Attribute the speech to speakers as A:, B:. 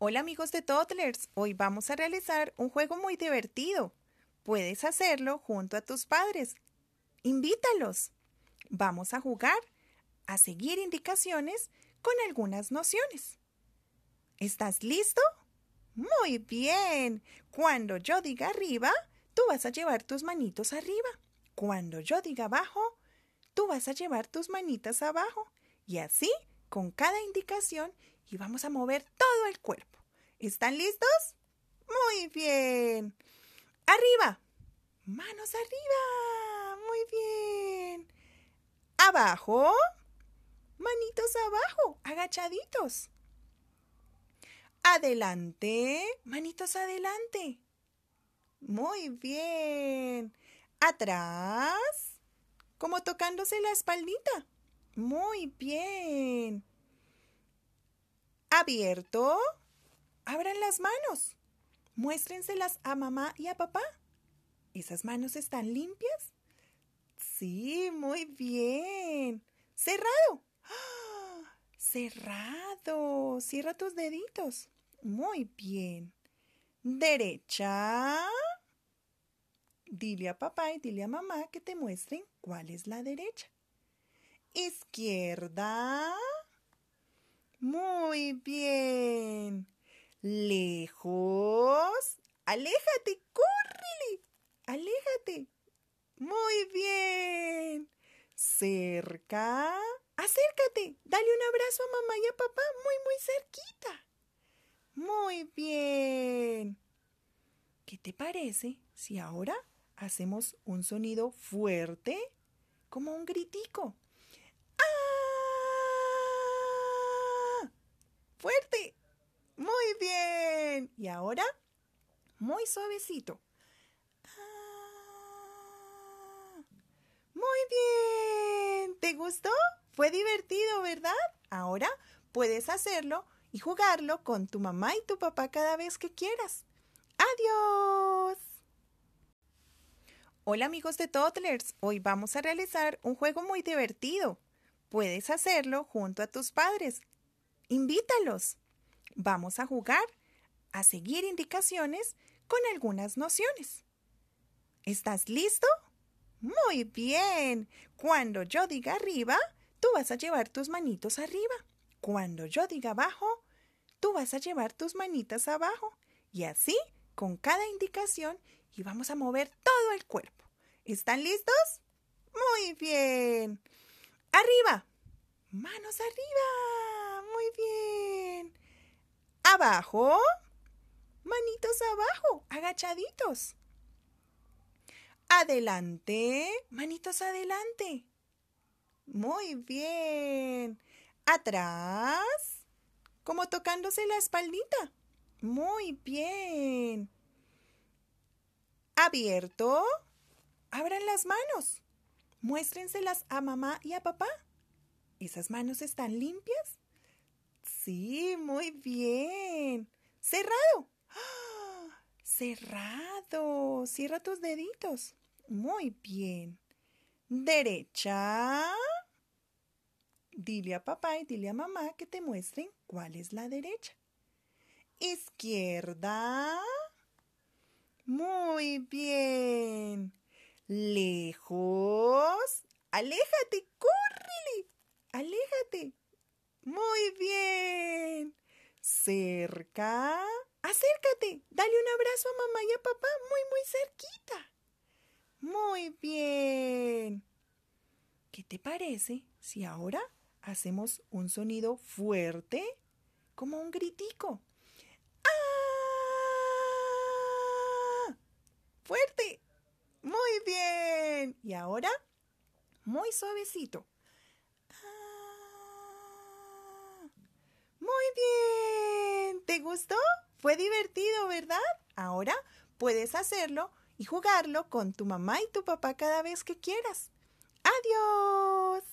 A: Hola amigos de Toddlers, hoy vamos a realizar un juego muy divertido. Puedes hacerlo junto a tus padres. Invítalos. Vamos a jugar, a seguir indicaciones con algunas nociones. ¿Estás listo? Muy bien. Cuando yo diga arriba, tú vas a llevar tus manitos arriba. Cuando yo diga abajo, tú vas a llevar tus manitas abajo. Y así, con cada indicación, y vamos a mover todo el cuerpo. ¿Están listos? Muy bien. Arriba. Manos arriba. Muy bien. Abajo. Manitos abajo, agachaditos. Adelante. Manitos adelante. Muy bien. Atrás. Como tocándose la espaldita. Muy bien abierto, abran las manos. Muéstrenselas a mamá y a papá. ¿Esas manos están limpias? Sí, muy bien. Cerrado. ¡Ah! Cerrado. Cierra tus deditos. Muy bien. Derecha. Dile a papá y dile a mamá que te muestren cuál es la derecha. Izquierda. Muy bien. Lejos. Aléjate, córrele. Aléjate. Muy bien. Cerca. Acércate. Dale un abrazo a mamá y a papá muy, muy cerquita. Muy bien. ¿Qué te parece si ahora hacemos un sonido fuerte como un gritico? Fuerte. Muy bien. Y ahora, muy suavecito. Ah, muy bien. ¿Te gustó? Fue divertido, ¿verdad? Ahora puedes hacerlo y jugarlo con tu mamá y tu papá cada vez que quieras. ¡Adiós! Hola amigos de Toddlers, hoy vamos a realizar un juego muy divertido. Puedes hacerlo junto a tus padres Invítalos. Vamos a jugar, a seguir indicaciones con algunas nociones. ¿Estás listo? Muy bien. Cuando yo diga arriba, tú vas a llevar tus manitos arriba. Cuando yo diga abajo, tú vas a llevar tus manitas abajo. Y así, con cada indicación, y vamos a mover todo el cuerpo. ¿Están listos? Muy bien. Arriba. Manos arriba muy bien. Abajo. Manitos abajo, agachaditos. Adelante. Manitos adelante. Muy bien. Atrás. Como tocándose la espaldita. Muy bien. Abierto. Abran las manos. Muéstrenselas a mamá y a papá. ¿Esas manos están limpias? Sí, muy bien. Cerrado. ¡Ah! Cerrado. Cierra tus deditos. Muy bien. Derecha. Dile a papá y dile a mamá que te muestren cuál es la derecha. Izquierda. Muy bien. Lejos. Aléjate, córrele. Aléjate. Muy bien. Cerca. Acércate. Dale un abrazo a mamá y a papá muy, muy cerquita. Muy bien. ¿Qué te parece si ahora hacemos un sonido fuerte como un gritico? ¡Ah! Fuerte. Muy bien. Y ahora, muy suavecito. ¿Te gustó? Fue divertido, ¿verdad? Ahora puedes hacerlo y jugarlo con tu mamá y tu papá cada vez que quieras. ¡Adiós!